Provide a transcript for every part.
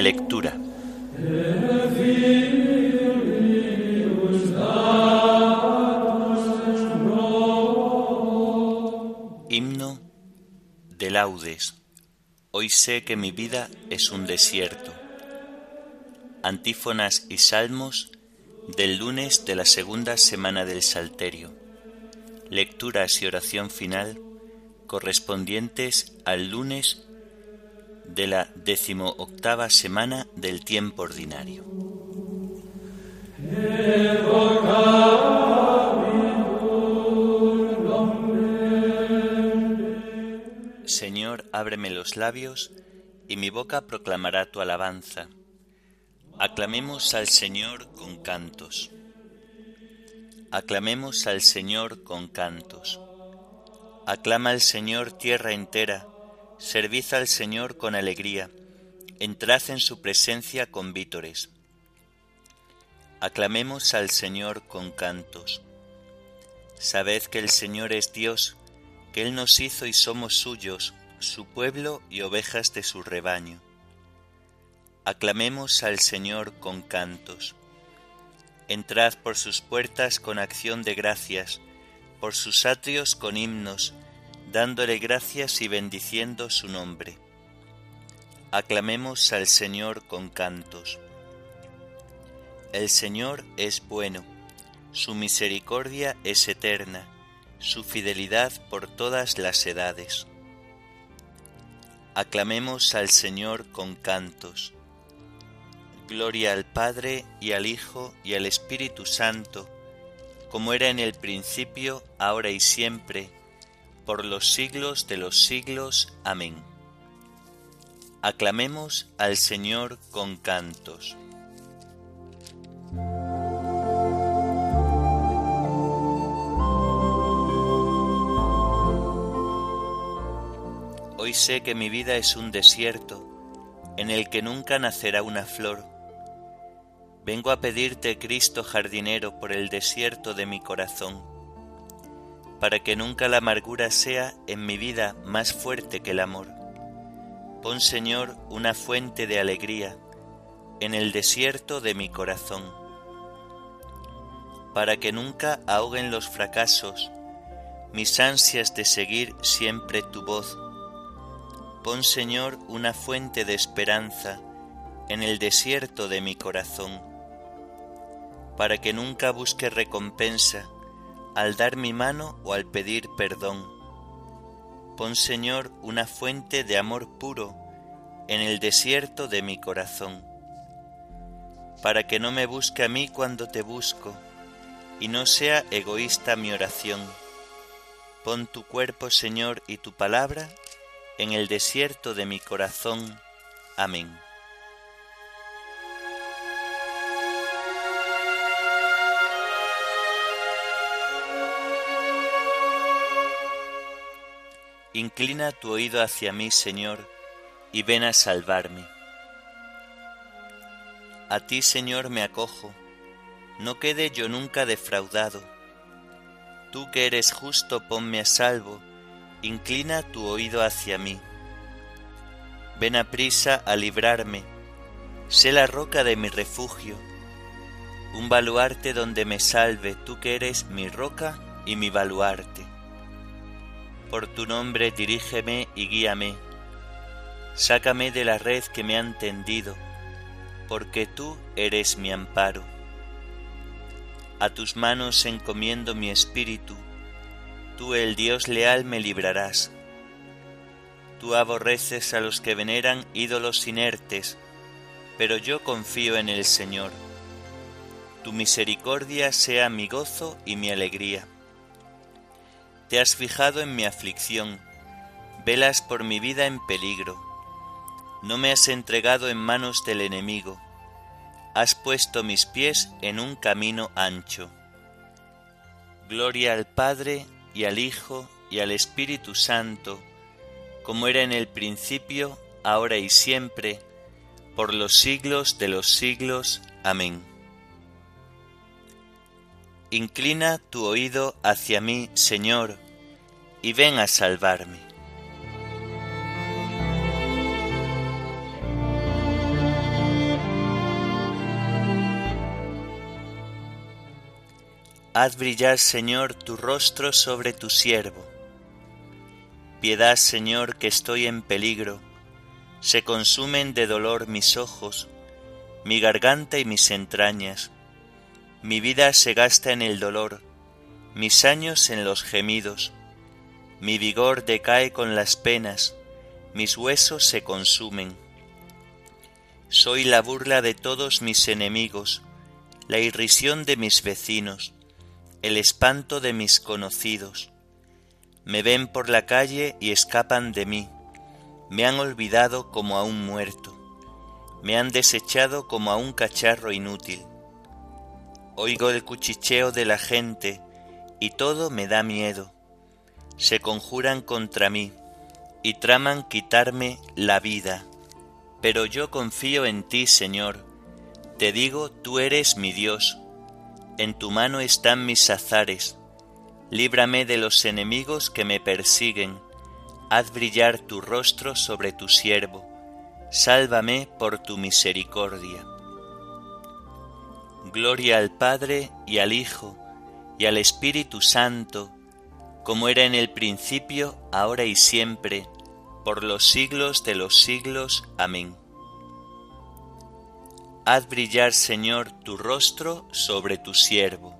de lectura. Himno de laudes. Hoy sé que mi vida es un desierto. Antífonas y salmos del lunes de la segunda semana del Salterio. Lecturas y oración final correspondientes al lunes de la decimoctava semana del tiempo ordinario. Señor, ábreme los labios, y mi boca proclamará tu alabanza. Aclamemos al Señor con cantos. Aclamemos al Señor con cantos. Aclama al Señor tierra entera, servid al Señor con alegría, entrad en su presencia con vítores. Aclamemos al Señor con cantos. Sabed que el Señor es Dios, que Él nos hizo y somos suyos, su pueblo y ovejas de su rebaño. Aclamemos al Señor con cantos. Entrad por sus puertas con acción de gracias, por sus atrios con himnos, dándole gracias y bendiciendo su nombre. Aclamemos al Señor con cantos. El Señor es bueno, su misericordia es eterna, su fidelidad por todas las edades. Aclamemos al Señor con cantos. Gloria al Padre y al Hijo y al Espíritu Santo, como era en el principio, ahora y siempre, por los siglos de los siglos. Amén. Aclamemos al Señor con cantos. Hoy sé que mi vida es un desierto en el que nunca nacerá una flor. Vengo a pedirte, Cristo jardinero, por el desierto de mi corazón para que nunca la amargura sea en mi vida más fuerte que el amor. Pon, Señor, una fuente de alegría en el desierto de mi corazón, para que nunca ahoguen los fracasos mis ansias de seguir siempre tu voz. Pon, Señor, una fuente de esperanza en el desierto de mi corazón, para que nunca busque recompensa al dar mi mano o al pedir perdón. Pon, Señor, una fuente de amor puro en el desierto de mi corazón, para que no me busque a mí cuando te busco, y no sea egoísta mi oración. Pon tu cuerpo, Señor, y tu palabra en el desierto de mi corazón. Amén. Inclina tu oído hacia mí, Señor, y ven a salvarme. A ti, Señor, me acojo, no quede yo nunca defraudado. Tú que eres justo, ponme a salvo, inclina tu oído hacia mí. Ven a prisa a librarme, sé la roca de mi refugio, un baluarte donde me salve, tú que eres mi roca y mi baluarte por tu nombre dirígeme y guíame. Sácame de la red que me han tendido, porque tú eres mi amparo. A tus manos encomiendo mi espíritu, tú el Dios leal me librarás. Tú aborreces a los que veneran ídolos inertes, pero yo confío en el Señor. Tu misericordia sea mi gozo y mi alegría te has fijado en mi aflicción, velas por mi vida en peligro. No me has entregado en manos del enemigo, has puesto mis pies en un camino ancho. Gloria al Padre y al Hijo y al Espíritu Santo, como era en el principio, ahora y siempre, por los siglos de los siglos. Amén. Inclina tu oído hacia mí, Señor, y ven a salvarme. Haz brillar, Señor, tu rostro sobre tu siervo. Piedad, Señor, que estoy en peligro. Se consumen de dolor mis ojos, mi garganta y mis entrañas mi vida se gasta en el dolor, mis años en los gemidos. Mi vigor decae con las penas, mis huesos se consumen. Soy la burla de todos mis enemigos, la irrisión de mis vecinos el espanto de mis conocidos. Me ven por la calle y escapan de mí. Me han olvidado como a un muerto. Me han desechado como a un cacharro inútil. Oigo el cuchicheo de la gente y todo me da miedo. Se conjuran contra mí y traman quitarme la vida. Pero yo confío en ti, Señor. Te digo, tú eres mi Dios en tu mano están mis azares. Líbrame de los enemigos que me persiguen. Haz brillar tu rostro sobre tu siervo. Sálvame por tu misericordia. Gloria al Padre y al Hijo y al Espíritu Santo, como era en el principio, ahora y siempre, por los siglos de los siglos. Amén. Haz brillar, Señor, tu rostro sobre tu siervo.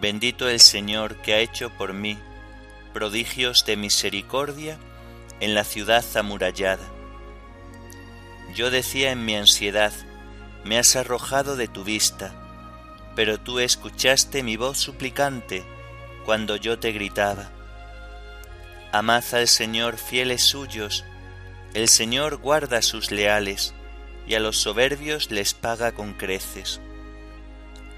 Bendito el Señor que ha hecho por mí prodigios de misericordia en la ciudad amurallada. Yo decía en mi ansiedad, me has arrojado de tu vista, pero tú escuchaste mi voz suplicante cuando yo te gritaba. Amad al Señor fieles suyos, el Señor guarda sus leales, y a los soberbios les paga con creces.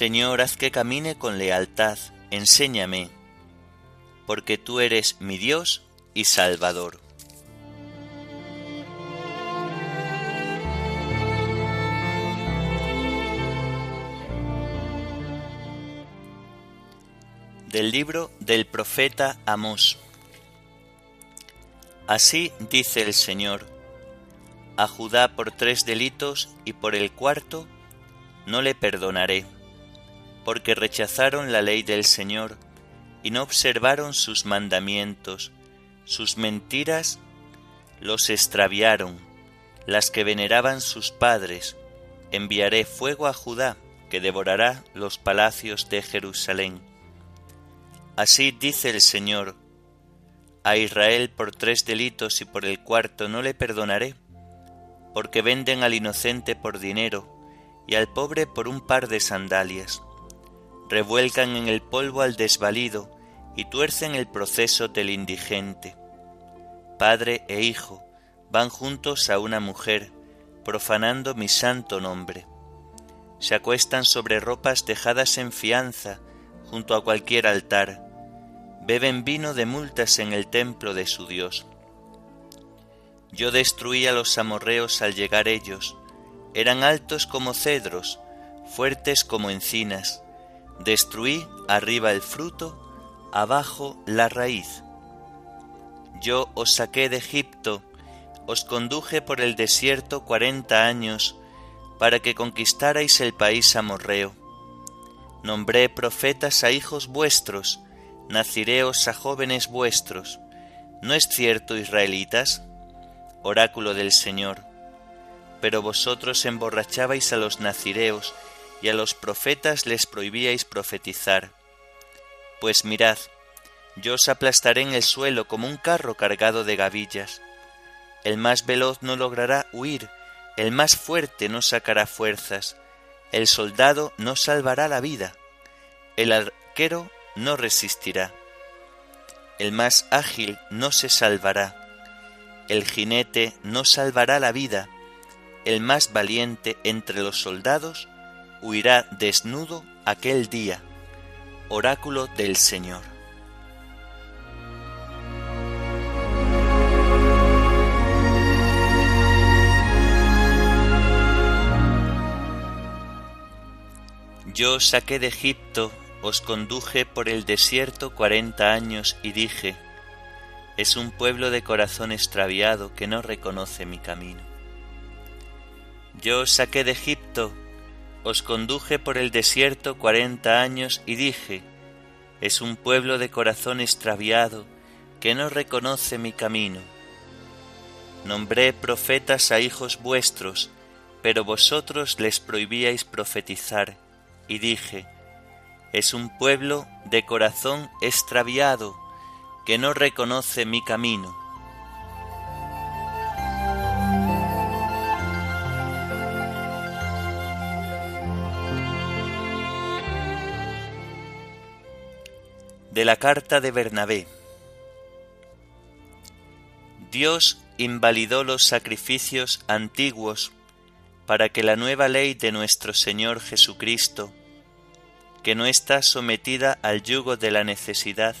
Señor, haz que camine con lealtad, enséñame, porque tú eres mi Dios y Salvador. del libro del profeta Amós. Así dice el Señor, a Judá por tres delitos y por el cuarto no le perdonaré, porque rechazaron la ley del Señor y no observaron sus mandamientos, sus mentiras los extraviaron, las que veneraban sus padres, enviaré fuego a Judá que devorará los palacios de Jerusalén Así dice el Señor, a Israel por tres delitos y por el cuarto no le perdonaré, porque venden al inocente por dinero y al pobre por un par de sandalias. Revuelcan en el polvo al desvalido y tuercen el proceso del indigente. Padre e hijo van juntos a una mujer, profanando mi santo nombre. Se acuestan sobre ropas dejadas en fianza junto a cualquier altar beben vino de multas en el templo de su Dios. Yo destruí a los amorreos al llegar ellos, eran altos como cedros, fuertes como encinas, destruí arriba el fruto, abajo la raíz. Yo os saqué de Egipto, os conduje por el desierto cuarenta años, para que conquistarais el país amorreo. Nombré profetas a hijos vuestros, nacireos a jóvenes vuestros. ¿No es cierto, israelitas? Oráculo del Señor. Pero vosotros emborrachabais a los nacireos, y a los profetas les prohibíais profetizar. Pues mirad, yo os aplastaré en el suelo como un carro cargado de gavillas. El más veloz no logrará huir, el más fuerte no sacará fuerzas, el soldado no salvará la vida, el arquero no resistirá, el más ágil no se salvará, el jinete no salvará la vida, el más valiente entre los soldados huirá desnudo aquel día. Oráculo del Señor. Yo saqué de Egipto, os conduje por el desierto cuarenta años y dije, es un pueblo de corazón extraviado que no reconoce mi camino. Yo saqué de Egipto, os conduje por el desierto cuarenta años y dije, es un pueblo de corazón extraviado que no reconoce mi camino. Nombré profetas a hijos vuestros, pero vosotros les prohibíais profetizar, y dije, es un pueblo de corazón extraviado que no reconoce mi camino. De la carta de Bernabé. Dios invalidó los sacrificios antiguos para que la nueva ley de nuestro Señor Jesucristo, que no está sometida al yugo de la necesidad,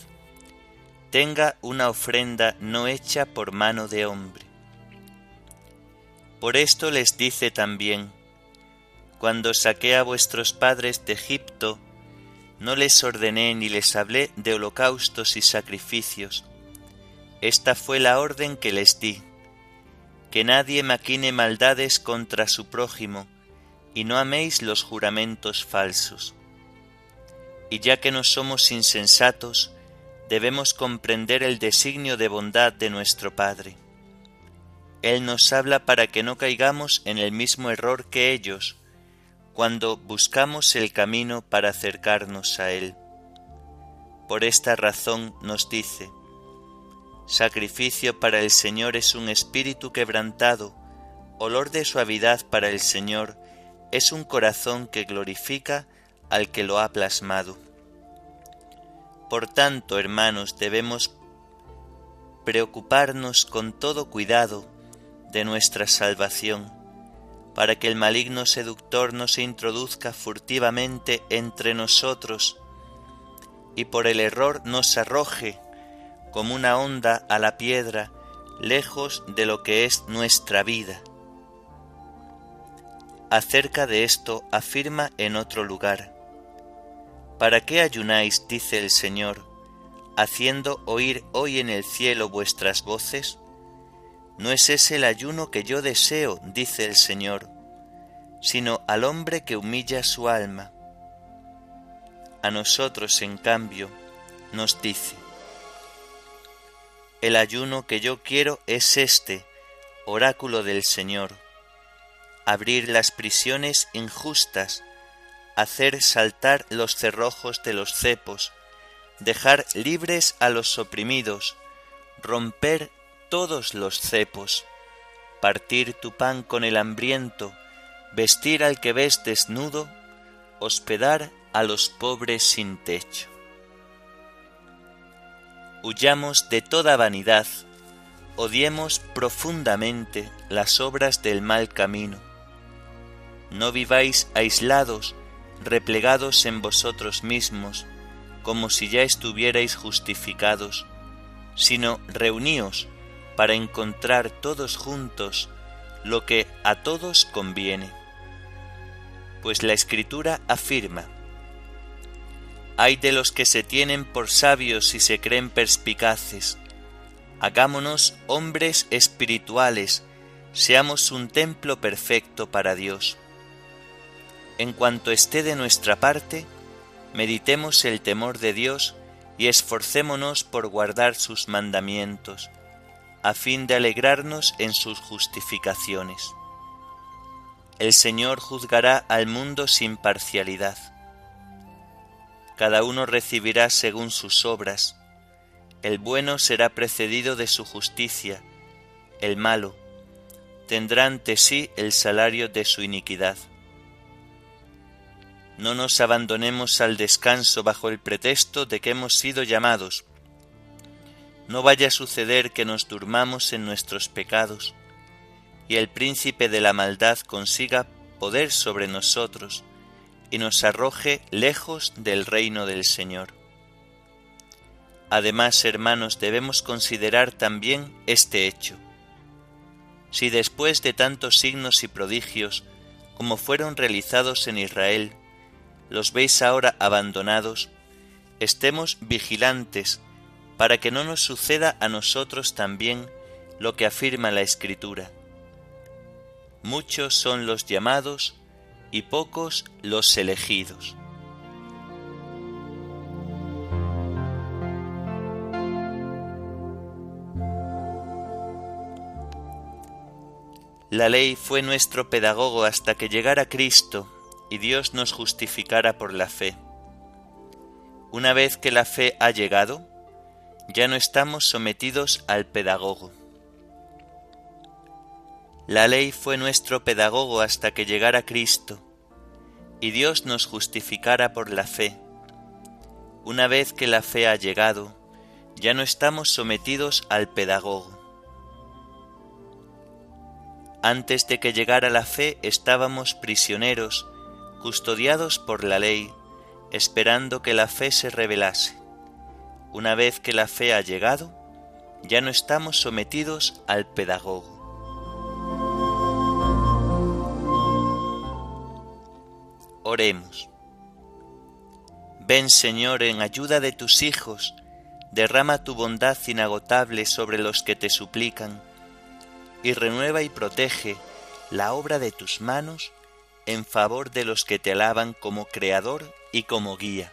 tenga una ofrenda no hecha por mano de hombre. Por esto les dice también, cuando saqué a vuestros padres de Egipto, no les ordené ni les hablé de holocaustos y sacrificios. Esta fue la orden que les di, que nadie maquine maldades contra su prójimo, y no améis los juramentos falsos. Y ya que no somos insensatos, debemos comprender el designio de bondad de nuestro Padre. Él nos habla para que no caigamos en el mismo error que ellos, cuando buscamos el camino para acercarnos a Él. Por esta razón nos dice, Sacrificio para el Señor es un espíritu quebrantado, olor de suavidad para el Señor es un corazón que glorifica al que lo ha plasmado. Por tanto, hermanos, debemos preocuparnos con todo cuidado de nuestra salvación para que el maligno seductor no se introduzca furtivamente entre nosotros y por el error nos arroje como una onda a la piedra lejos de lo que es nuestra vida. Acerca de esto afirma en otro lugar, ¿Para qué ayunáis, dice el Señor, haciendo oír hoy en el cielo vuestras voces? No es ese el ayuno que yo deseo, dice el Señor, sino al hombre que humilla su alma. A nosotros, en cambio, nos dice, el ayuno que yo quiero es este, oráculo del Señor, abrir las prisiones injustas, hacer saltar los cerrojos de los cepos, dejar libres a los oprimidos, romper todos los cepos, partir tu pan con el hambriento, vestir al que ves desnudo, hospedar a los pobres sin techo. Huyamos de toda vanidad, odiemos profundamente las obras del mal camino. No viváis aislados, replegados en vosotros mismos, como si ya estuvierais justificados, sino reuníos para encontrar todos juntos lo que a todos conviene. Pues la Escritura afirma, hay de los que se tienen por sabios y se creen perspicaces. Hagámonos hombres espirituales, seamos un templo perfecto para Dios. En cuanto esté de nuestra parte, meditemos el temor de Dios y esforcémonos por guardar sus mandamientos, a fin de alegrarnos en sus justificaciones. El Señor juzgará al mundo sin parcialidad. Cada uno recibirá según sus obras. El bueno será precedido de su justicia, el malo tendrá ante sí el salario de su iniquidad. No nos abandonemos al descanso bajo el pretexto de que hemos sido llamados. No vaya a suceder que nos durmamos en nuestros pecados y el príncipe de la maldad consiga poder sobre nosotros y nos arroje lejos del reino del Señor. Además, hermanos, debemos considerar también este hecho si después de tantos signos y prodigios como fueron realizados en Israel, los veis ahora abandonados, estemos vigilantes para que no nos suceda a nosotros también lo que afirma la Escritura. Muchos son los llamados y pocos los elegidos. La ley fue nuestro pedagogo hasta que llegara Cristo y Dios nos justificara por la fe. Una vez que la fe ha llegado, ya no estamos sometidos al pedagogo. La ley fue nuestro pedagogo hasta que llegara Cristo y Dios nos justificara por la fe. Una vez que la fe ha llegado, ya no estamos sometidos al pedagogo. Antes de que llegara la fe estábamos prisioneros, custodiados por la ley, esperando que la fe se revelase. Una vez que la fe ha llegado, ya no estamos sometidos al pedagogo. Oremos. Ven Señor en ayuda de tus hijos, derrama tu bondad inagotable sobre los que te suplican y renueva y protege la obra de tus manos en favor de los que te alaban como Creador y como guía.